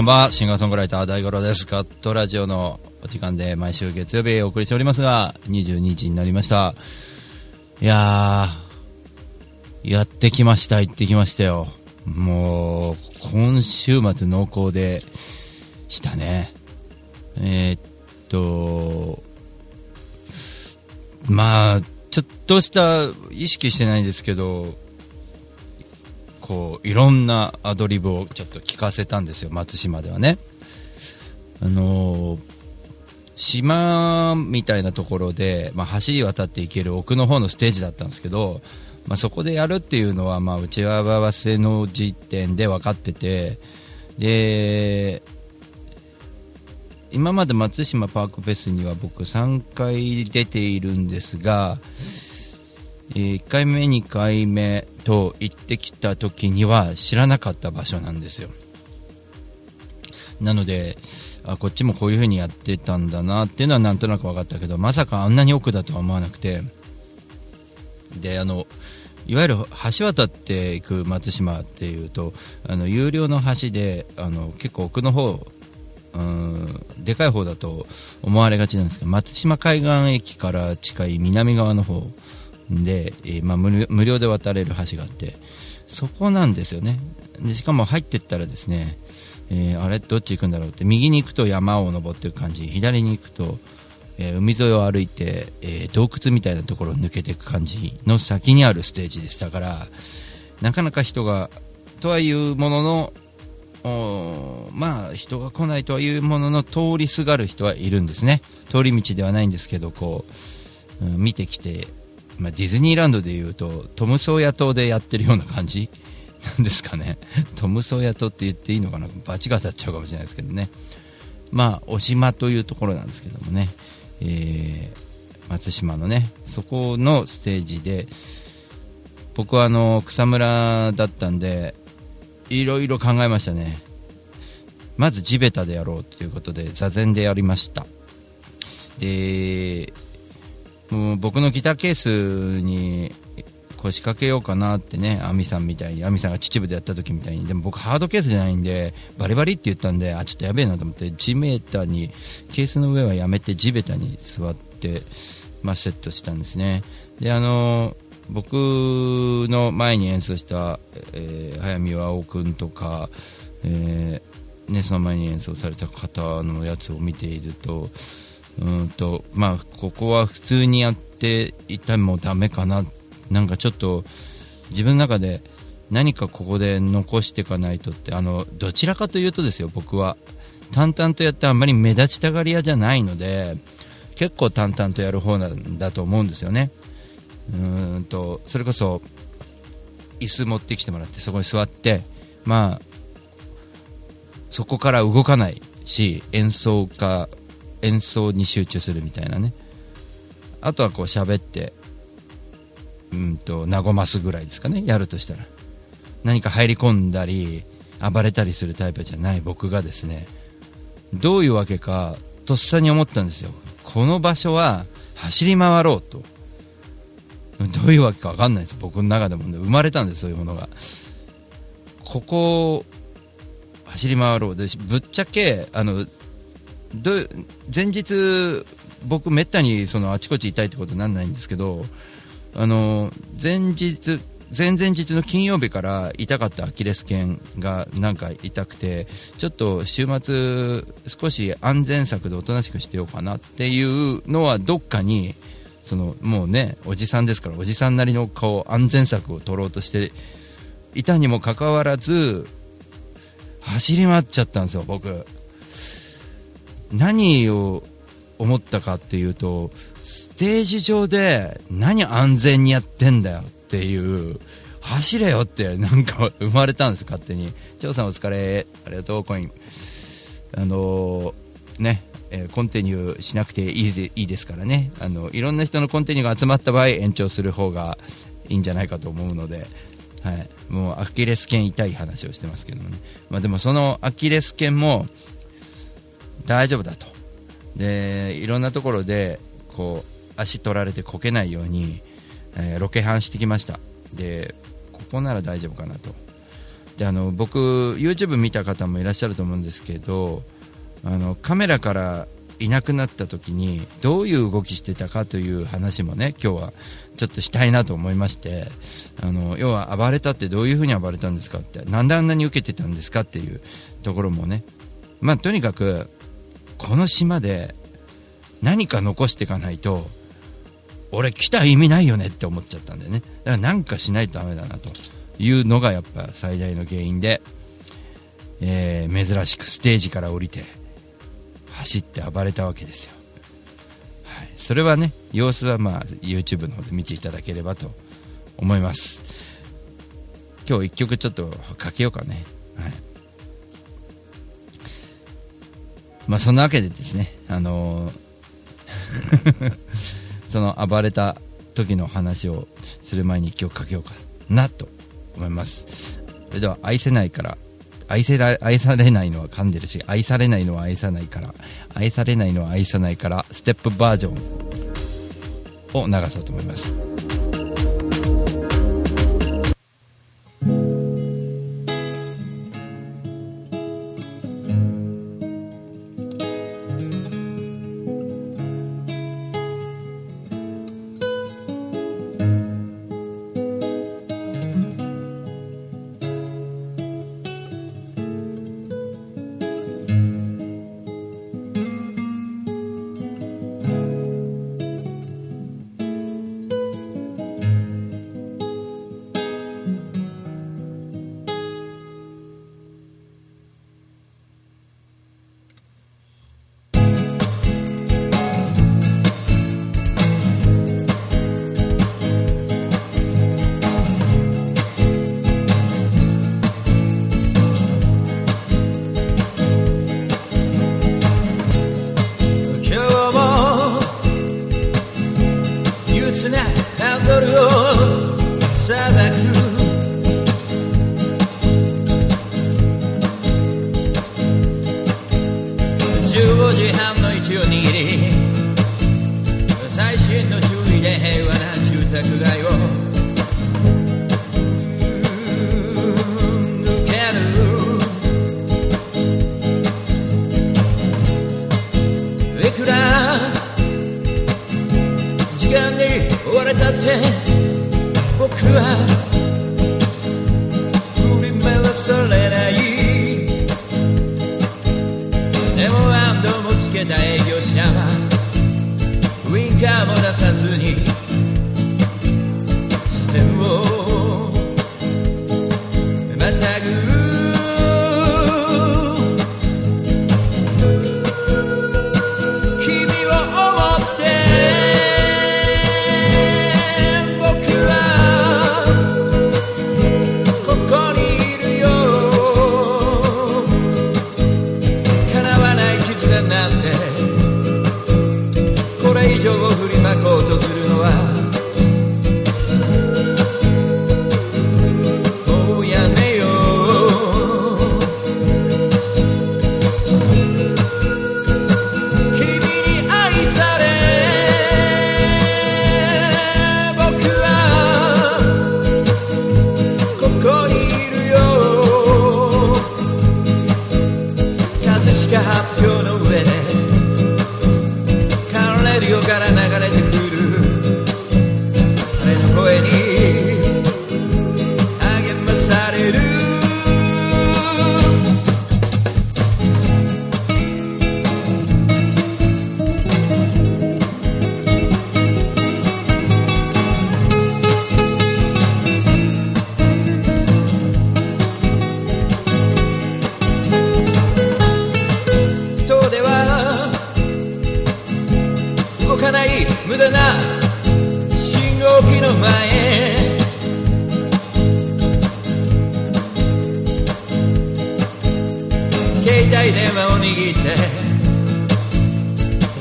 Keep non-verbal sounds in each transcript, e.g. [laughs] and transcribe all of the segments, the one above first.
こんばんは。シンガーソングライター大五郎です。ガットラジオのお時間で毎週月曜日お送りしておりますが、22時になりました。いやー、やってきました。行ってきましたよ。もう、今週末濃厚でしたね。えーっと、まあ、ちょっとした意識してないんですけど、こういろんなアドリブをちょっと聞かせたんですよ、松島ではね。あのー島みたいなところで、まあ、橋渡っていける奥の方のステージだったんですけど、まあ、そこでやるっていうのは、まあ、打ち合わせの時点で分かってて、で、今まで松島パークフェスには僕3回出ているんですが、1回目、2回目と行ってきた時には知らなかった場所なんですよ。なので、あこっちもこういう風にやってたんだなっていうのはなんとなく分かったけど、まさかあんなに奥だとは思わなくて、で、あの、いわゆる橋渡っていく松島っていうと、あの有料の橋であの結構奥の方うんでかい方だと思われがちなんですけど松島海岸駅から近い南側の方で、えまあ、無料で渡れる橋があってそこなんですよね。でしかも入ってったらですね、えーあれどっち行くんだろうって右に行くと山を登っていく感じ左に行くと、えー海沿いを歩いて、えー洞窟みたいなところを抜けていく感じの先にあるステージでしたからなかなか人がとはいうもののおまあ人が来ないとはいうものの通りすがる人はいるんですね。通り道ではないんですけどこう、うん見てきて、まあ、ディズニーランドでいうとトムソーヤ島でやってるような感じ？[laughs] なんですかね。トムソーヤ島って言っていいのかな？罰が当たっちゃうかもしれないですけどね。まあお島というところなんですけどもね、えー松島のねそこのステージで僕はあの草むらだったんでいろいろ考えましたね。まず地べたでやろうということで座禅でやりました。でもう僕のギターケースに腰掛けようかなってね亜美さんみたいに亜美さんが秩父でやった時みたいに。でも僕ハードケースじゃないんでバリバリって言ったんであちょっとやべえなと思って地べたにケースの上はやめて地べたに座って、まあ、セットしたんですね。であの僕の前に演奏した、えー早見和夫君とか、えーね、その前に演奏された方のやつを見ているとうんと、まあ、ここは普通にやっていたもダメかな。なんかちょっと自分の中で何かここで残していかないとってあのどちらかというとですよ僕は。淡々とやってあんまり目立ちたがり屋じゃないので結構淡々とやる方なんだと思うんですよね。うんとそれこそ椅子持ってきてもらってそこに座ってまあそこから動かないし演奏家演奏に集中するみたいなね。あとはこう喋ってうんと和ますぐらいですかね。やるとしたら。何か入り込んだり暴れたりするタイプじゃない。僕がですね。どういうわけかとっさに思ったんですよ。この場所は走り回ろうと。どういうわけか分かんないです。僕の中でも、ね、生まれたんですそういうものが。ここを走り回ろう。でぶっちゃけあのど前日僕めったにそのあちこち痛いってことにならないんですけどあの前日前々日の金曜日から痛かったアキレス腱がなんか痛くてちょっと週末少し安全策でおとなしくしてようかなっていうのはどっかにそのもうねおじさんですからおじさんなりのこう安全策を取ろうとしていたにもかかわらず走り回っちゃったんですよ僕。何を思ったかっていうとステージ上で何安全にやってんだよっていう走れよってなんか生まれたんです勝手に。張さんお疲れありがとうコイン。あのーねえコンティニューしなくていいでいいですからね。あのいろんな人のコンティニューが集まった場合延長する方がいいんじゃないかと思うので、はい、もうアキレス腱痛い話をしてますけどもね、まあ、でもそのアキレス腱も大丈夫だと。でいろんなところでこう足取られてこけないように、えーロケハンしてきました。でここなら大丈夫かなと。であの僕 YouTube 見た方もいらっしゃると思うんですけどあのカメラからいなくなった時にどういう動きしてたかという話もね今日はちょっとしたいなと思いましてあの要は暴れたってどういうふうに暴れたんですかってなんであんなに受けてたんですかっていうところもね。まあとにかくこの島で何か残していかないと俺来た意味ないよねって思っちゃったんだよね。だからなんかしないとダメだなというのがやっぱ最大の原因で、えー珍しくステージから降りて走って暴れたわけですよ、はい、それはね様子はまあ YouTube の方で見ていただければと思います。今日一曲ちょっとかけようかね。はい。まあそんなわけでですねあのー [laughs] その暴れた時の話をする前に一曲かけようかなと思います。それでは愛せないから愛せら愛されないのは噛んでるし愛されないのは愛さないから愛されないのは愛さないからステップバージョンを流そうと思います。僕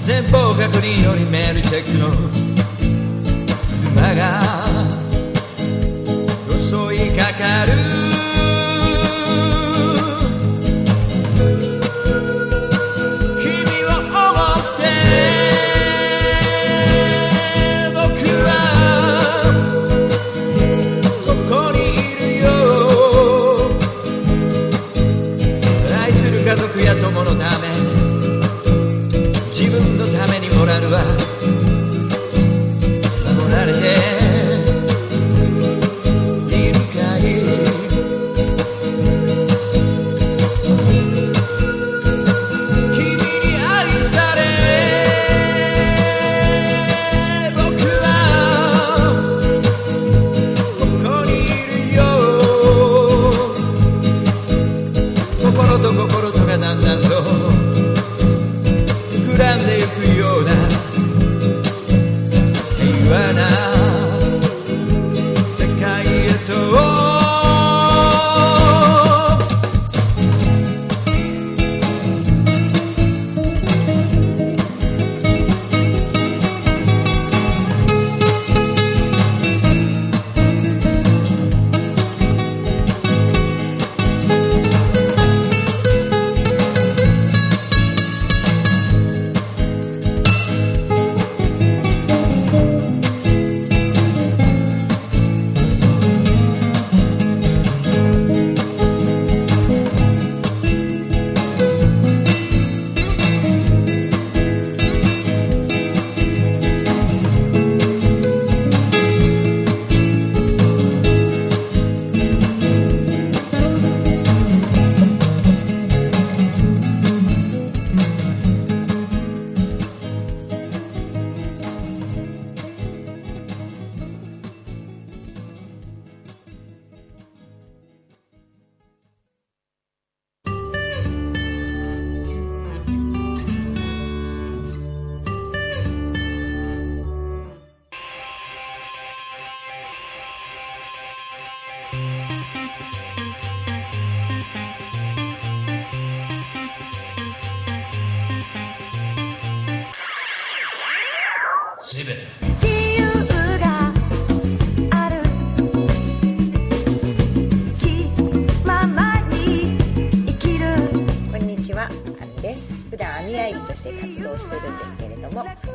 前方確認よりメールチェックの妻が襲いかかる。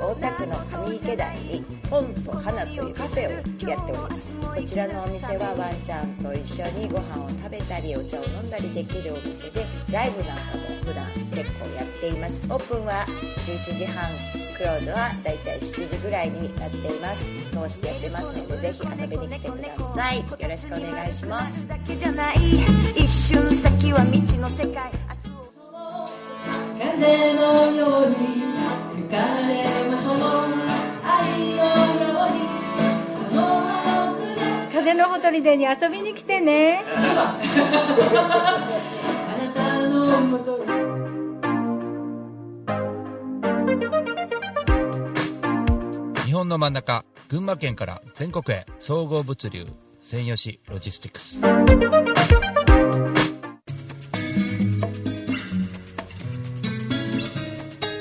大田区の上池台に本と花というカフェをやっております。こちらのお店はワンちゃんと一緒にご飯を食べたりお茶を飲んだりできるお店で、ライブなんかも普段結構やっています。オープンは11時半。クローズはだいたい7時ぐらいになっています通してやってますのでぜひ遊びに来てくださいよろしくお願いします一瞬先は未知の世界風のように風のほとりでに遊びに来てね。あなたのもと日本の真ん中群馬県から全国へ総合物流専用紙ロジスティックス。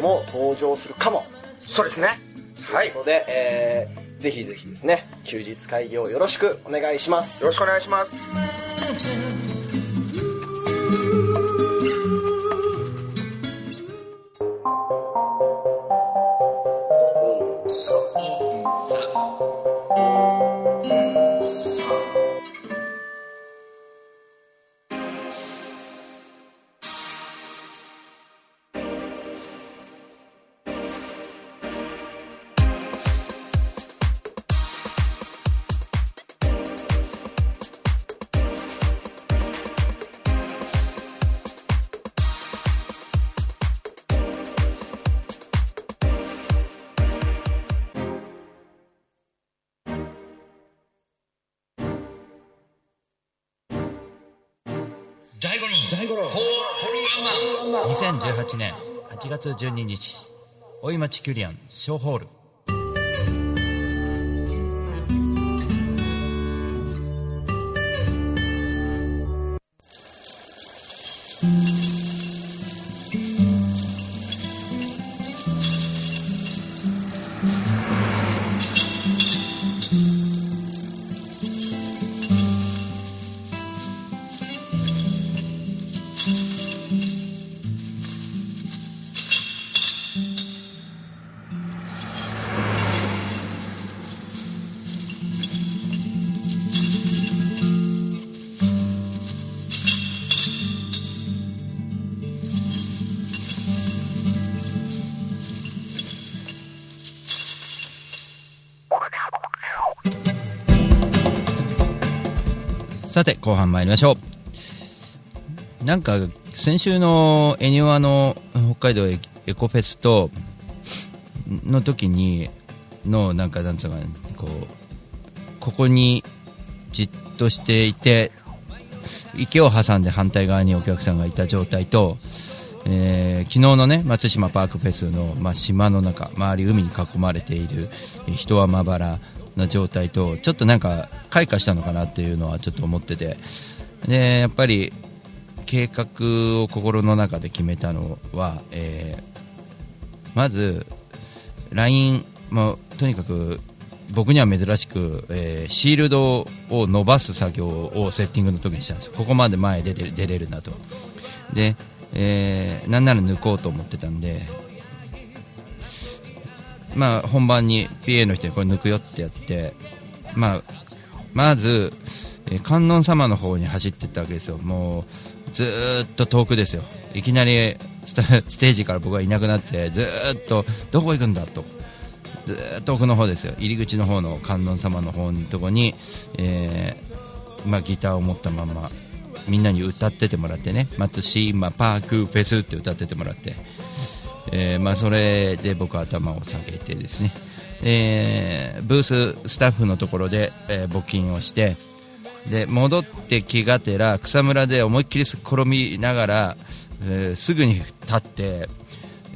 も登場するかも。そうですね。はい。よということで、えーぜひぜひですね休日会議をよろしくお願いします。ろしくお願いします大五郎大五郎。ホールワンマン。2018年8月12日大井町キュリアン小ホール後半参りましょう。なんか先週のエニワの北海道エコフェスとの時にのなんかなんつうかこうここにじっとしていて池を挟んで反対側にお客さんがいた状態と、えー昨日のね松島パークフェスの、まあ、島の中周り海に囲まれている人はまばらな状態とちょっとなんか開花したのかなっていうのはちょっと思ってて。でやっぱり計画を心の中で決めたのは、えーまず LINE もとにかく僕には珍しく、えーシールドを伸ばす作業をセッティングの時にしたんですここまで前出て出れるなと。で、えーなんなら抜こうと思ってたんでまあ本番に PA の人にこれ抜くよってやってまあまず、えー観音様の方に走っていったわけですよ。もうずっと遠くですよ。いきなり [laughs] ステージから僕はいなくなってずっとどこ行くんだと。ずっと奥の方ですよ。入り口の方の観音様の方のとこに、えーまあ、ギターを持ったままみんなに歌っててもらってね。松島パークフェスって歌っててもらって、えーまあ、それで僕は頭を下げてですね、えーブーススタッフのところで、えー募金をしてで戻って気がてら草むらで思いっきり転びながら、えーすぐに立って、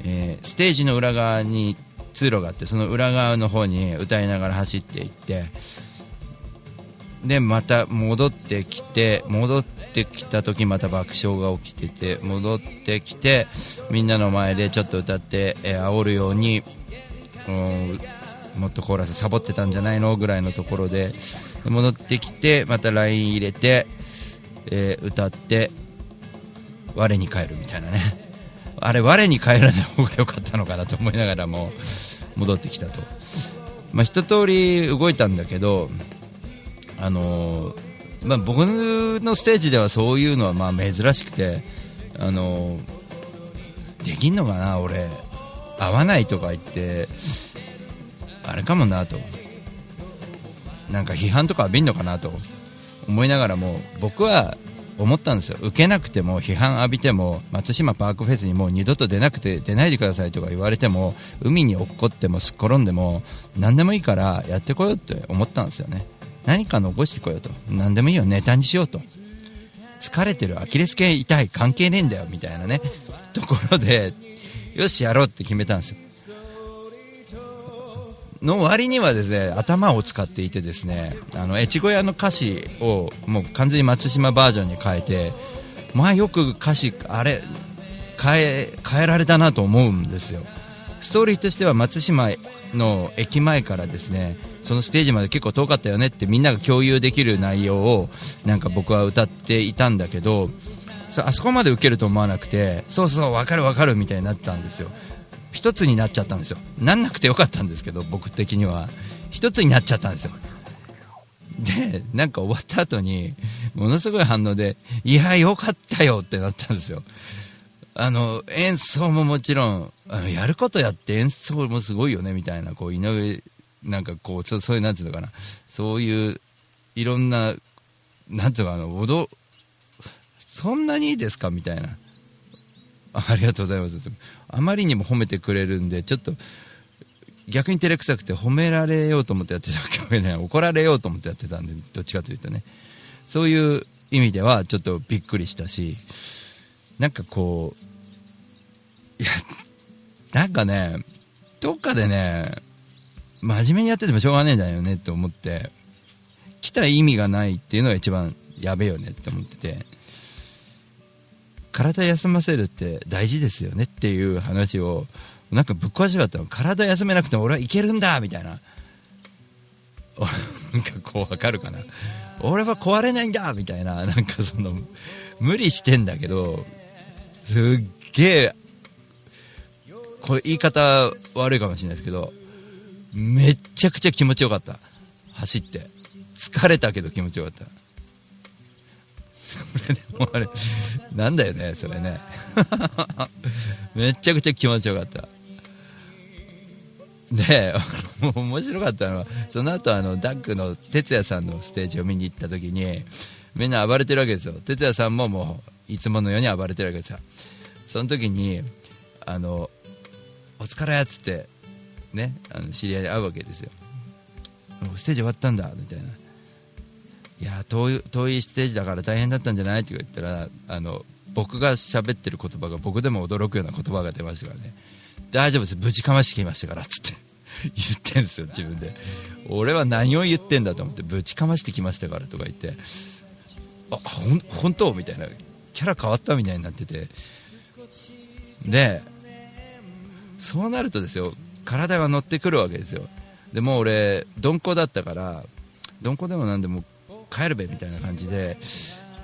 えーステージの裏側に通路があってその裏側の方に歌いながら走っていってでまた戻ってきて戻ってきた時また爆笑が起きてて戻ってきてみんなの前でちょっと歌って、えー煽るようにうんもっとコーラスサボってたんじゃないのぐらいのところで戻ってきてまた LINE 入れて、えー歌って我に返るみたいなね。あれ我に返らない方が良かったのかなと思いながらも戻ってきたと、まあ、一通り動いたんだけどあのまあ、僕のステージではそういうのはまあ珍しくて、あのできんのかな俺。合わないとか言ってあれかもなと。なんか批判とか浴びんのかなと。思いながらも僕は思ったんですよ。受けなくても批判浴びても松島パークフェスにもう二度と出なくて出ないでくださいとか言われても海に落っこってもすっ転んでも何でもいいからやってこようって思ったんですよね。何か残してこようと。何でもいいよ。ネタにしようと。疲れてる。アキレス腱痛い。関係ねえんだよ。みたいなね。ところでよしやろうって決めたんですよ。の割にはですね頭を使っていてですねあの越後屋の歌詞をもう完全に松島バージョンに変えてまあよく歌詞あれ変え変えられたなと思うんですよ。ストーリーとしては松島の駅前からですねそのステージまで結構遠かったよねってみんなが共有できる内容をなんか僕は歌っていたんだけどそあそこまで受けると思わなくてそうそう分かる分かるみたいになったんですよ。一つになっちゃったんですよ。なんなくてよかったんですけど僕的には。一つになっちゃったんですよ。でなんか終わった後にものすごい反応でいやよかったよってなったんですよ。あの演奏ももちろんあのやることやって演奏もすごいよねみたいなこう井上なんかこうそそういうなんていうのかな。そういういろんななんていうのかな踊そんなにいいですかみたいな。ありがとうございます。あまりにも褒めてくれるんでちょっと逆に照れくさくて褒められようと思ってやってたわけね怒られようと思ってやってたんでどっちかというとね。そういう意味ではちょっとびっくりしたしなんかこういやなんかねどっかでね真面目にやっててもしょうがねえんだよねって思って来た意味がないっていうのが一番やべえよねって思ってて体休ませるって大事ですよねっていう話をなんかぶっ壊しちゃったの。体休めなくても俺はいけるんだみたいな。[laughs] なんかこうわかるかな。俺は壊れないんだみたいな。なんかその無理してんだけどすっげえこれ言い方悪いかもしれないですけどめちゃくちゃ気持ちよかった。走って。疲れたけど気持ちよかった。それでもあれなんだよねそれね。めちゃくちゃ気持ちよかった。で面白かったのはその後あのダックの哲也さんのステージを見に行った時にみんな暴れてるわけですよ。哲也さんももういつものように暴れてるわけですよ。その時にあのお疲れっつってねあの知り合いに会うわけですよステージ終わったんだみたいないや遠い遠いステージだから大変だったんじゃない？って言ったらあの僕が喋ってる言葉が僕でも驚くような言葉が出ましたからね大丈夫です。ぶちかましてきましたからっつって。[laughs] 言ってんですよ自分で俺は何を言ってんだと思ってぶちかましてきましたからとか言ってあほん本当？みたいな。キャラ変わったみたいになってて。でそうなるとですよ体が乗ってくるわけですよ。でもう俺鈍行だったから鈍行でもなんでも帰るべみたいな感じで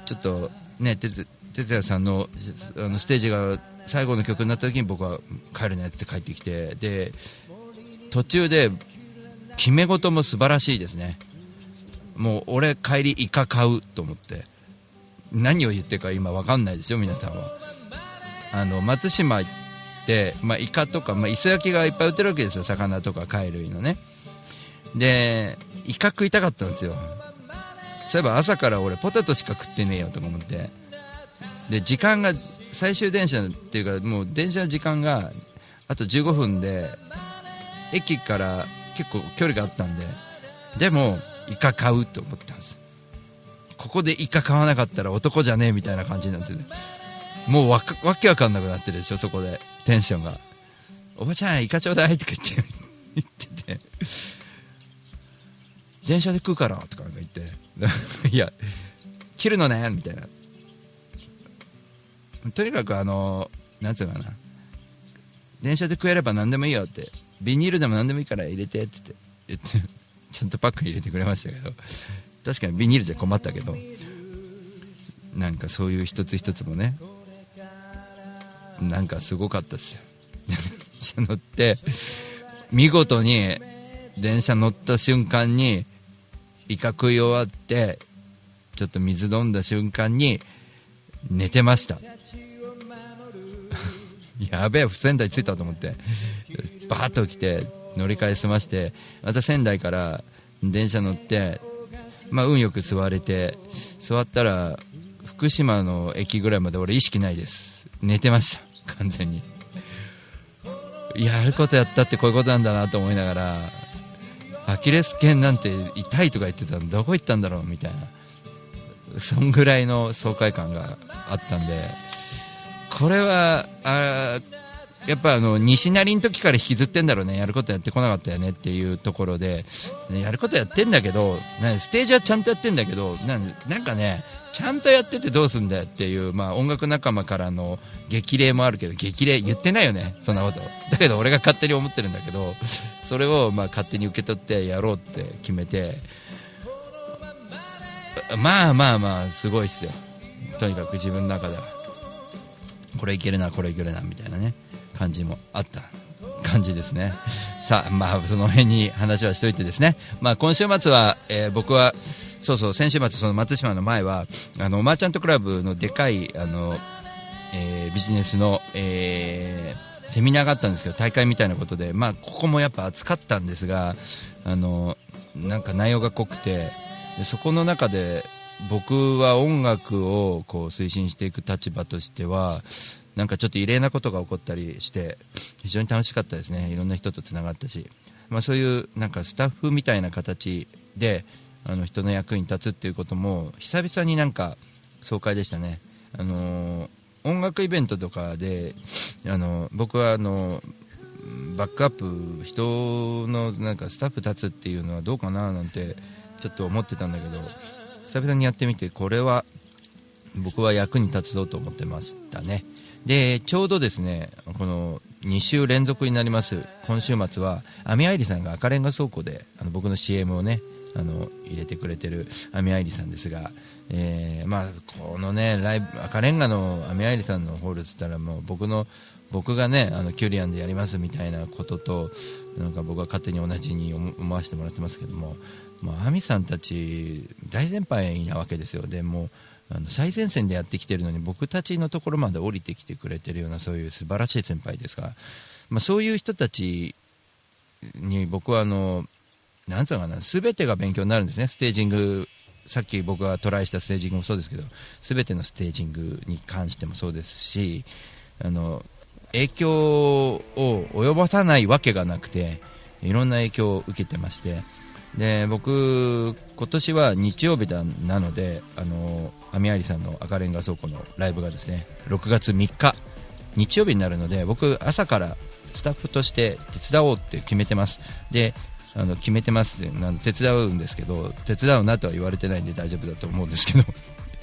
ちょっとね哲哲也さんのあのステージが最後の曲になった時に僕は帰るねって帰ってきてで途中で決め事も素晴らしいですね。もう俺帰りイカ買うと思って。何を言ってるか今分かんないでしょ皆さんは。あの松島行って、まあ、イカとか、まあ、磯焼きがいっぱい売ってるわけですよ魚とか貝類のね。でイカ食いたかったんですよ。そういえば朝から俺ポテトしか食ってねえよとか思って。で時間が最終電車っていうかもう電車の時間があと15分で駅から結構距離があったんで。でもイカ買うと思ったんです。ここでイカ買わなかったら男じゃねえみたいな感じになっててもうわわけわかんなくなってるでしょそこで。テンションが。おばちゃんイカちょうだいとか言って言ってて。電車で食うからとか言って。[laughs] いや切るのねみたいな。とにかくあのなんていうかな。電車で食えれば何でもいいよって。ビニールでも何でもいいから入れてって言って。ちゃんとパックに入れてくれましたけど。確かにビニールじゃ困ったけどなんかそういう一つ一つもねなんかすごかったですよ。電車乗って見事に電車乗った瞬間にイカ食い終わってちょっと水飲んだ瞬間に寝てました。[laughs] やべえ仙台着いたと思ってバーッと来て乗り換え済ましてまた仙台から電車乗ってまあ運よく座れて座ったら福島の駅ぐらいまで俺意識ないです。寝てました。完全に。やることやったってこういうことなんだなと思いながらアキレス腱なんて痛いとか言ってたのどこ行ったんだろうみたいな。そんぐらいの爽快感があったんで。これはあやっぱあの西成の時から引きずってんだろうね。やることやってこなかったよねっていうところで、やることやってんだけどなステージはちゃんとやってんだけどなんなんかねちゃんとやっててどうすんだよっていう、まあ、音楽仲間からの激励もあるけど激励言ってないよねそんなこと。だけど俺が勝手に思ってるんだけどそれをまあ勝手に受け取ってやろうって決めて。まあまあまあすごいっすよ。とにかく自分の中では。これいけるなこれいけるなみたいなね。感じもあった感じですね。さあまあその辺に話はしといてですね。まあ今週末は、えー僕はそうそう先週末その松島の前はあのマーチャントクラブのでかいあの、えービジネスの、えーセミナーがあったんですけど大会みたいなことでまあここもやっぱ暑かったんですがあのなんか内容が濃くてそこの中で僕は音楽をこう推進していく立場としてはなんかちょっと異例なことが起こったりして非常に楽しかったですね。いろんな人とつながったし、まあ、そういうなんかスタッフみたいな形であの人の役に立つっていうことも久々になんか爽快でしたね、あのー音楽イベントとかで、あの僕はあのバックアップ人のなんかスタッフ立つっていうのはどうかななんてちょっと思ってたんだけど久々にやってみてこれは僕は役に立つぞと思ってましたね。でちょうどですねこの2週連続になります今週末はアミアイリさんが赤レンガ倉庫であの僕の CM をねあの入れてくれてるアミアイリさんですが、えーまあ、このねライブ赤レンガのアミアイリさんのホールっつったらもう僕の僕がねあのキュリアンでやりますみたいなこととなんか僕は勝手に同じに思わせてもらってますけども、まあ、アミさんたち大先輩なわけですよ。でもうあの最前線でやってきてるのに僕たちのところまで降りてきてくれてるようなそういう素晴らしい先輩ですか。ら、まあ、そういう人たちに僕はあのなんつうのかな全てが勉強になるんですね。ステージングさっき僕がトライしたステージングもそうですけど全てのステージングに関してもそうですしあの影響を及ぼさないわけがなくていろんな影響を受けてましてで僕、今年は日曜日だなのであの網有さんの赤レンガ倉庫のライブがですね6月3日日曜日になるので僕、朝からスタッフとして手伝おうって決めてます。であの決めてます。って手伝うんですけど手伝うなとは言われてないんで大丈夫だと思うんですけど。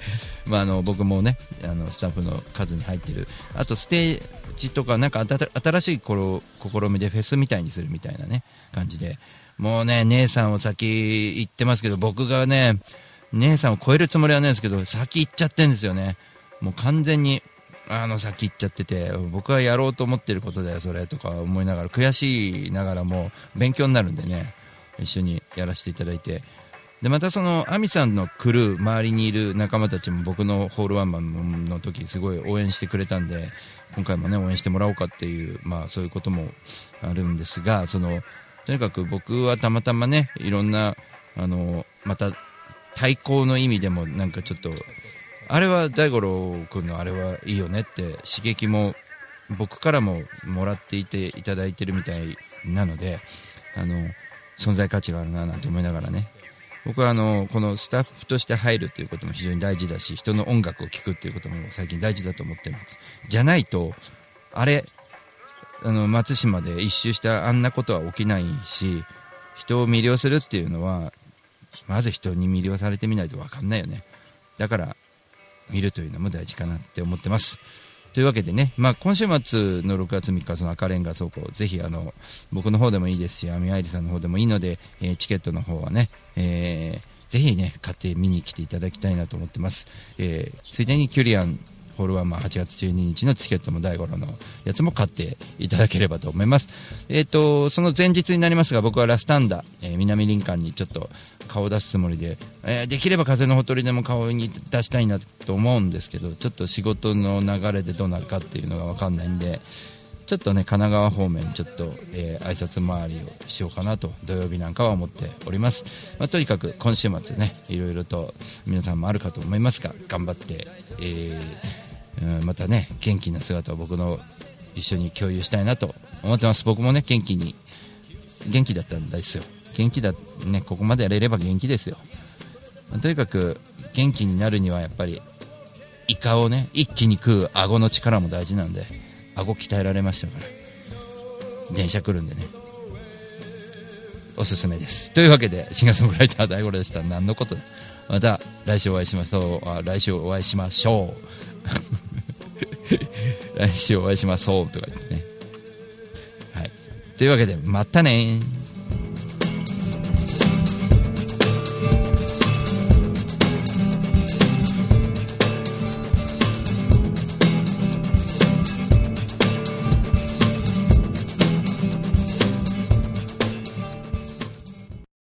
[laughs] まあ、あの僕もねあのスタッフの数に入ってる。あとステージとかなんか新しいこ試みでフェスみたいにするみたいなね感じで。もうね姉さんを先行ってますけど僕がね姉さんを超えるつもりはないんですけど先行っちゃってるんですよね。もう完全にあの先行っちゃってて僕はやろうと思ってることだよそれとか思いながら悔しいながらも勉強になるんでね一緒にやらせていただいて。でまたその亜美さんのクルー周りにいる仲間たちも僕のホールワンマンの時すごい応援してくれたんで今回もね応援してもらおうかっていうまあそういうこともあるんですがそのとにかく僕はたまたまねいろんなあのまた対抗の意味でもなんかちょっとあれは大五郎君のあれはいいよねって刺激も僕からももらっていていただいてるみたいなのであの存在価値があるななんて思いながらね僕はあのこのスタッフとして入るということも非常に大事だし人の音楽を聴くということも最近大事だと思っています。じゃないとあれあの松島で一周したあんなことは起きないし人を魅了するっていうのはまず人に魅了されてみないと分かんないよね。だから見るというのも大事かなって思ってます。というわけでね、まあ、今週末の6月3日、その赤レンガ倉庫、ぜひあの僕の方でもいいですし、アミアイリさんの方でもいいので、えーチケットの方はね、えーぜひね、買って見に来ていただきたいなと思ってます。えーついでにキュリアンホールワンマン8月12日のチケットも大五郎のやつも買っていただければと思います。えっ、と、その前日になりますが、僕はラスタンダ、えー南林間にちょっと顔を出すつもりで、えーできれば風のほとりでも顔に出したいなと思うんですけど、ちょっと仕事の流れでどうなるかっていうのがわかんないんで、ちょっとね、神奈川方面、ちょっと、えー挨拶回りをしようかなと、土曜日なんかは思っております。まあ、とにかく今週末ね、いろいろと皆さんもあるかと思いますが、頑張って、えーうんまたね、元気な姿を僕の一緒に共有したいなと思ってます。僕もね、元気に、元気だったんですよ。元気だ、ね、ここまでやれれば元気ですよ。とにかく、元気になるにはやっぱり、イカをね、一気に食う顎の力も大事なんで、顎鍛えられましたから。電車来るんでね。おすすめです。というわけで、シンガーソングライター大五郎でした。何のことだまた来週お会いしましょう。あ来週お会いしましょう。来週お会いしましょうとか言ってね。はい。というわけで、またねー。